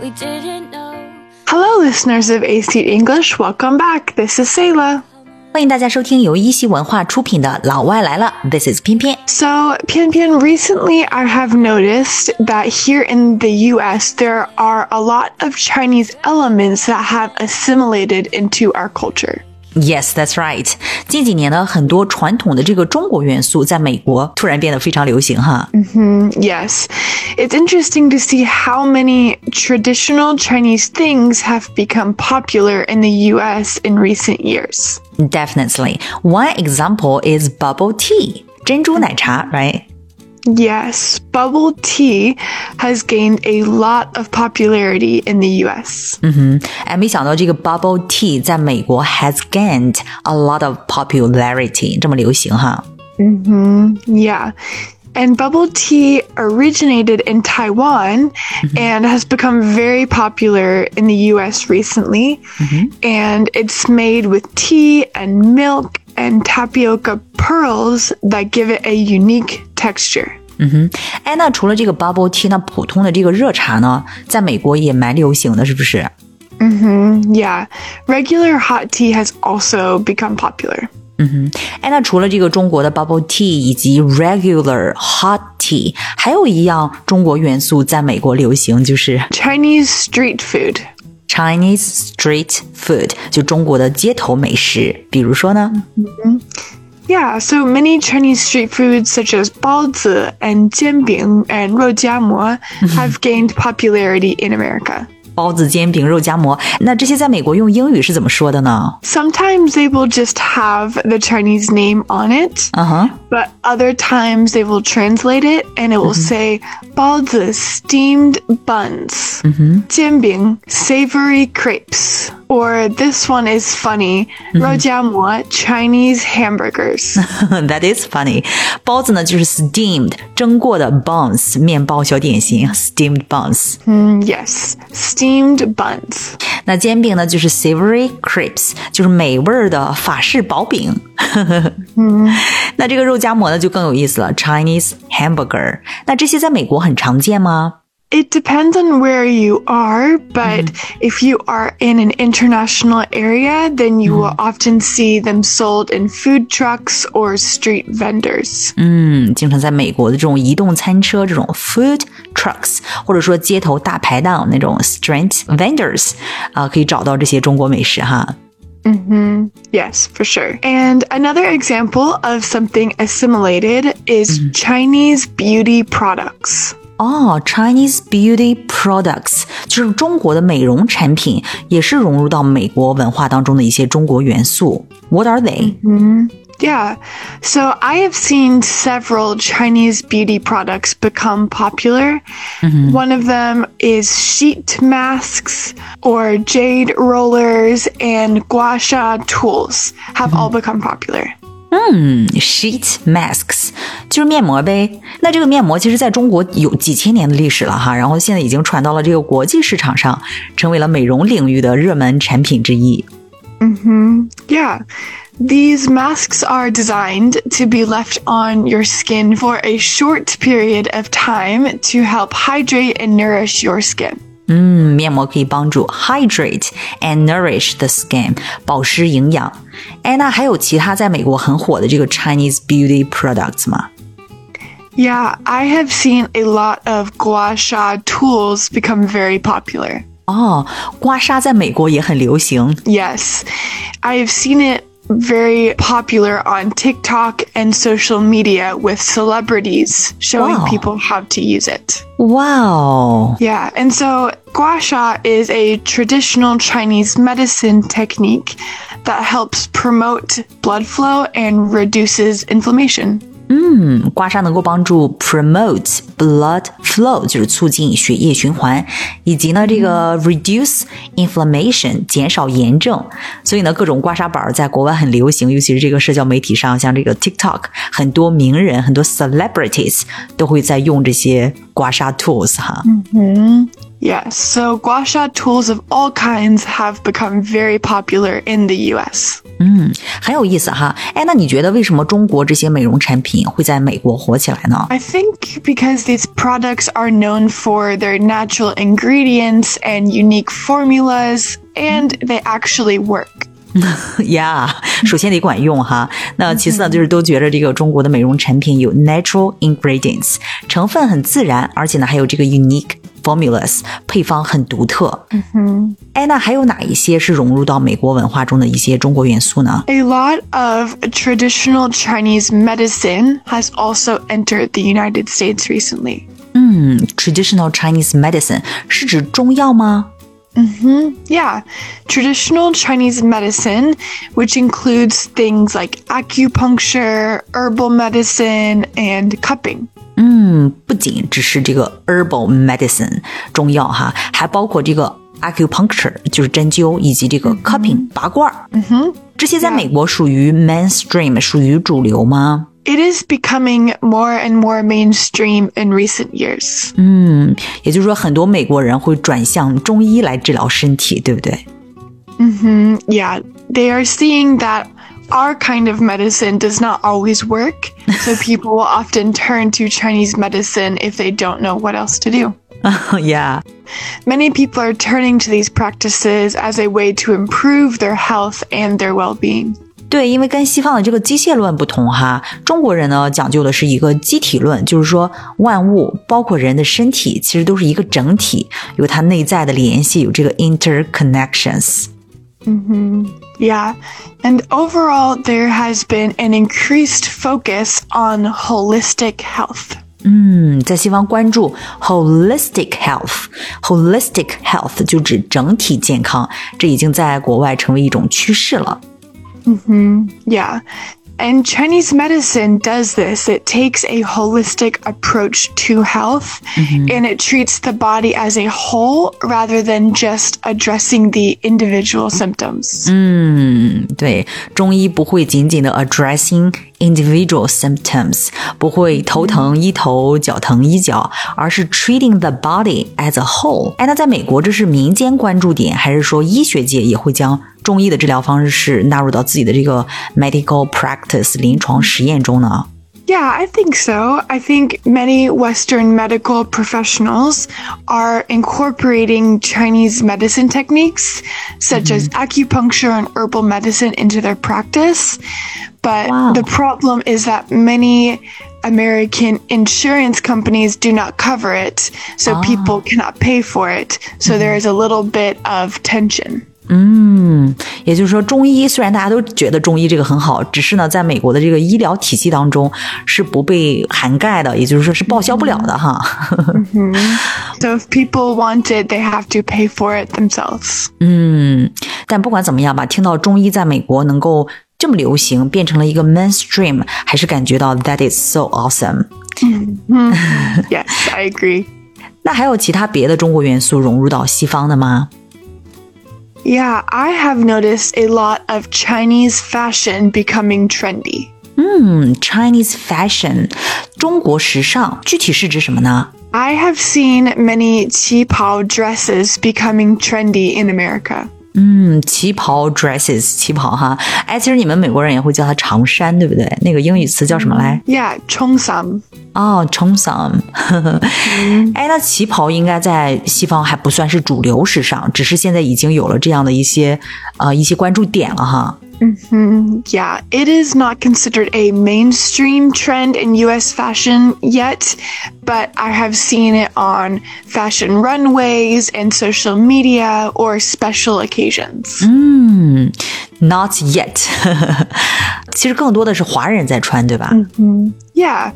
we didn't know. Hello, listeners of AC English. Welcome back. This is Selah. 欢迎大家收听由一席文化出品的《老外来了》，This is 翩翩。So, 翩翩 recently I have noticed that here in the U.S. there are a lot of Chinese elements that have assimilated into our culture. Yes, that's right. 近几年呢，很多传统的这个中国元素在美国突然变得非常流行哈。 Yes, it's interesting to see how many traditional Chinese things have become popular in the US in recent years. Definitely. One example is bubble tea. 珍珠奶茶，right? Yes, bubble tea has gained a lot of popularity in the US. 哎，没想到这个 bubble tea 在美国 has gained a lot of popularity，这么流行哈。 Yeah. And bubble tea originated in Taiwan and has become very popular in the US recently. And it's made with tea and milk and tapioca pearls that give it a unique texture. 哎，那除了这个 bubble tea，那普通的这个热茶呢，在美国也蛮流行的，是不是？ Yeah. Regular hot tea has also become popular. 哎，那除了这个中国的 bubble tea 以及 regular hot tea，还有一样中国元素在美国流行，就是 Chinese street food. Chinese street food，就中国的街头美食。比如说呢， Yeah, so many Chinese street foods such as baozi and jianbing and 肉夹馍 have gained popularity in America. 包子、煎饼、肉夹馍，那这些在美国用英语是怎么说的呢？ Sometimes they will just have the Chinese name on it, 嗯哼， but other times they will translate it and it will say 包子 steamed buns, 煎饼 savory crepes, or this one is funny, 肉夹馍 Chinese hamburgers. That is funny。包子呢就是 steamed 蒸过的 buns 面包小点心，steamed buns。 Mm, yes, steamed buns. 那煎饼呢就是 savory crepes，就是美味儿的法式薄饼。那这个肉夹馍呢就更有意思了，Chinese hamburger。那这些在美国很常见吗？ It depends on where you are, but if you are in an international area, then you will often see them sold in food trucks or street vendors. 嗯，经常在美国的这种移动餐车、这种 food trucks，或者说街头大排档那种 street vendors，啊、可以找到这些中国美食哈。 Yes, for sure. And another example of something assimilated is Chinese beauty products. 哦，Chinese beauty products 就是中国的美容产品，也是融入到美国文化当中的一些中国元素。What are they？ Yeah. So I have seen several Chinese beauty products become popular. One of them is sheet masks or jade rollers and gua sha tools have all become popular. 嗯，sheet masks 就是面膜呗。那这个面膜其实在中国有几千年的历史了哈，然后现在已经传到了这个国际市场上，成为了美容领域的热门产品之一。 Yeah. These masks are designed to be left on your skin for a short period of time to help hydrate and nourish your skin. 嗯，面膜可以帮助 hydrate and nourish the skin，保湿营养。哎，那还有其他在美国很火的这个 Chinese beauty products 吗？ Yeah, I have seen a lot of gua sha tools become very popular. 哦，刮痧在美国也很流行。 Yes, I have seen it very popular on TikTok and social media with celebrities showing Wow. people how to use it. Wow. Yeah, and so gua sha is a traditional Chinese medicine technique that helps promote blood flow and reduces inflammation. 嗯，刮痧能够帮助 promote blood flow，就是促进血液循环，以及呢这个 reduce inflammation，减少炎症。所以呢，各种刮痧板在国外很流行，尤其是这个社交媒体上，像这个 TikTok，很多名人、很多 celebrities 都会在用这些刮痧 tools 哈。嗯 Yes, so gua sha tools of all kinds have become very popular in the US. 嗯，很有意思哈。哎，那你觉得为什么中国这些美容产品会在美国火起来呢 I think because these products are known for their natural ingredients and unique formulas, and they actually work. 呀首先得管用哈。那其次呢，就是都觉得这个中国的美容产品有 natural ingredients，成分很自然，而且呢还有这个 unique formulas，配方很独特。嗯哼。哎，那还有哪一些是融入到美国文化中的一些中国元素呢 A lot of traditional Chinese medicine has also entered the United States recently. 嗯，traditional Chinese medicine 是指中药吗？ Yeah, traditional Chinese medicine, which includes things like acupuncture, herbal medicine, and cupping. 嗯，不仅只是这个 herbal medicine 中药哈，还包括这个 acupuncture 就是针灸，以及这个 cupping 拔罐儿。嗯哼，这些在美国属于 mainstream，属于主流吗？ It is becoming more and more mainstream in recent years. 嗯，也就是说，很多美国人会转向中医来治疗身体，对不对？ Yeah, they are seeing that our kind of medicine does not always work, so people will often turn to Chinese medicine if they don't know what else to do. yeah， Many people are turning to these practices as a way to improve their health and their well being. 对，因为跟西方的这个机械论不同哈，中国人呢讲究的是一个机体论，就是说万物包括人的身体其实都是一个整体，有它内在的联系，有这个 interconnections。 Yeah. And overall, there has been an increased focus on holistic health. 嗯，在西方关注 holistic health，holistic health 就指整体健康，这已经在国外成为一种趋势了。 Yeah. And Chinese medicine does this. It takes a holistic approach to health and it treats the body as a whole rather than just addressing the individual symptoms. 嗯，对，中医不会仅仅的 addressing individual symptoms，不会头疼医头，脚疼医脚，而是 treating the body as a whole。哎，那在美国这是民间关注点，还是说医学界也会将 中医的治疗方式纳入到自己的这个 medical practice 临床实验中呢？ Yeah, I think so. I think many Western medical professionals are incorporating Chinese medicine techniques, such as acupuncture and herbal medicine, into their practice. But Wow. the problem is that many American insurance companies do not cover it, so people cannot pay for it. So there is a little bit of tension. 嗯，也就是说，中医虽然大家都觉得中医这个很好，只是呢，在美国的这个医疗体系当中是不被涵盖的，也就是说是报销不了的哈。So if people want it, they have to pay for it themselves. 嗯，但不管怎么样吧，听到中医在美国能够这么流行，变成了一个 mainstream，还是感觉到 that is so awesome。Yes, I agree. 那还有其他别的中国元素融入到西方的吗？Yeah, I have noticed a lot of Chinese fashion becoming trendy. 嗯，Chinese fashion，中国时尚，具体是指什么呢？ I have seen many qipao dresses becoming trendy in America. 嗯，旗袍 dresses，旗袍哈。哎，其实你们美国人也会叫它长衫，对不对？那个英语词叫什么来？Yeah, chongsam. 哦，冲桑。哎，那旗袍应该在西方还不算是主流时尚，只是现在已经有了这样的一些呃一些关注点了哈。Yeah, it is not considered a mainstream trend in US fashion yet, but I have seen it on fashion runways and social media or special occasions. 嗯，Not yet 。其实更多的是华人在穿，对吧？ Yeah,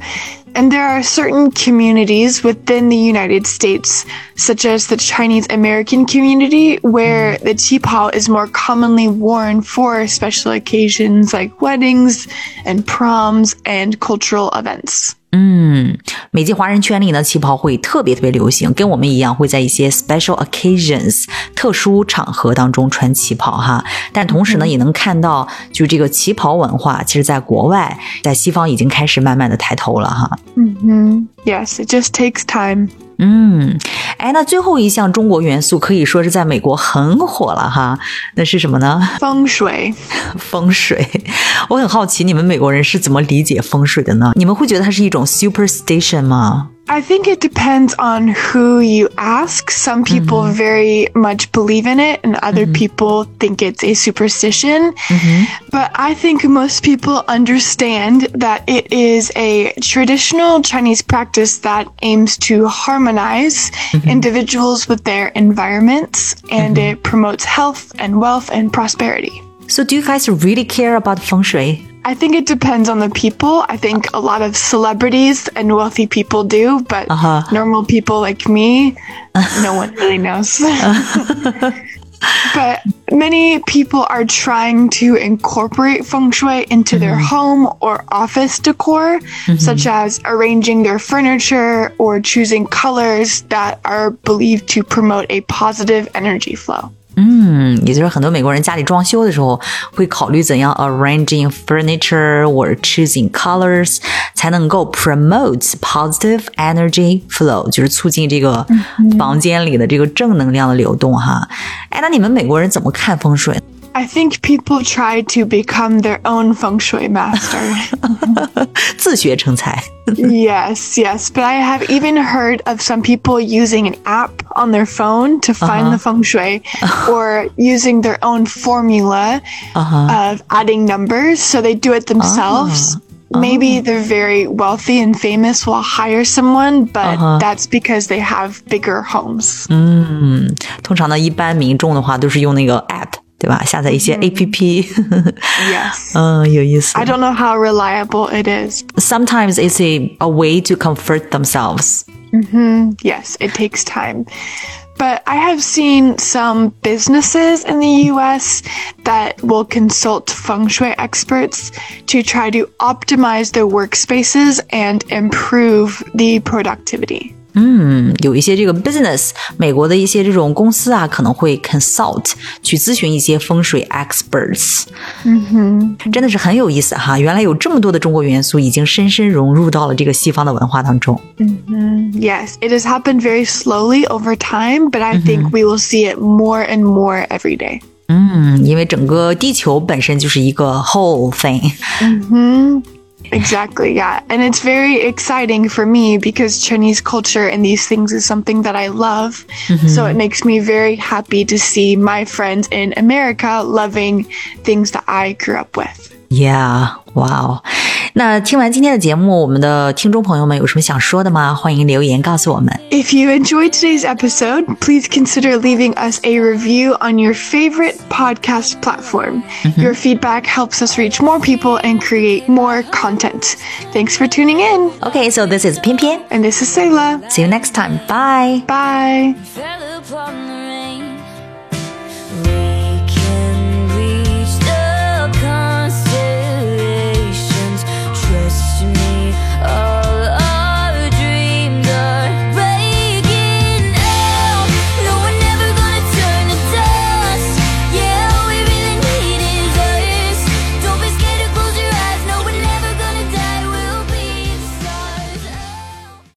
and there are certain communities within the United States, such as the Chinese American community, where mm. the qipao is more commonly worn for special occasions like weddings and proms and cultural events. 嗯，美籍华人圈里呢，旗袍会特别特别流行，跟我们一样会在一些 special occasions 特殊场合当中穿旗袍哈。但同时呢，也能看到，就这个旗袍文化，其实在国外，在西方已经开始慢慢的抬头了哈。嗯哼，Yes，it just takes time. 嗯，哎，那最后一项中国元素可以说是在美国很火了哈，那是什么呢？风水。风水，我很好奇你们美国人是怎么理解风水的呢？你们会觉得它是一种 superstition 吗？I think it depends on who you ask. Some people mm-hmm. very much believe in it, and other mm-hmm. people think it's a superstition. Mm-hmm. But I think most people understand that it is a traditional Chinese practice that aims to harmonize mm-hmm. individuals with their environments, and mm-hmm. it promotes health and wealth and prosperity. So, do you guys really care about feng shui? I think it depends on the people. I think a lot of celebrities and wealthy people do, but uh-huh. normal people like me, no one really knows. but many people are trying to incorporate feng shui into mm-hmm. their home or office decor, mm-hmm. such as arranging their furniture or choosing colors that are believed to promote a positive energy flow. 嗯，也就是很多美国人家里装修的时候会考虑怎样 arranging furniture or choosing colors 才能够 promote positive energy flow，就是促进这个房间里的这个正能量的流动哈。哎，那你们美国人怎么看风水 ？I think people try to become their own feng shui master. 自学成才. yes, yes. But I have even heard of some people using an app on their phone to find uh-huh. the feng shui or using their own formula uh-huh. of adding numbers. So they do it themselves. Uh-huh. Maybe they're very wealthy and famous will hire someone, but uh-huh. that's because they have bigger homes. 嗯，通常呢，一般民众的话都是用那个 app 对吧？下载一些 A P P。Yes. 嗯，有意思。I don't know how reliable it is. Sometimes it's a a way to comfort themselves. Mm-hmm. Yes, it takes time. But I have seen some businesses in the US that will consult feng shui experts to try to optimize their workspaces and improve the productivity. 嗯，有一些这个 business，美国的一些这种公司啊，可能会 consult 去咨询一些风水 experts。嗯哼，真的是很有意思哈！原来有这么多的中国元素已经深深融入到了这个西方的文化当中。嗯哼，Yes, it has happened very slowly over time, but I think we will see it more and more every day. 嗯，因为整个地球本身就是一个 whole thing。嗯哼。 Exactly, yeah. And it's very exciting for me because Chinese culture and these things is something that I love. Mm-hmm. So it makes me very happy to see my friends in America loving things that I grew up with. Yeah, wow. 那听完今天的节目，我们的听众朋友们有什么想说的吗？欢迎留言告诉我们。If you enjoyed today's episode, please consider leaving us a review on your favorite podcast platform. Mm-hmm. Your feedback helps us reach more people and create more content. Thanks for tuning in. Okay, so this is Pimpian. And this is Selah. See you next time. Bye. Bye.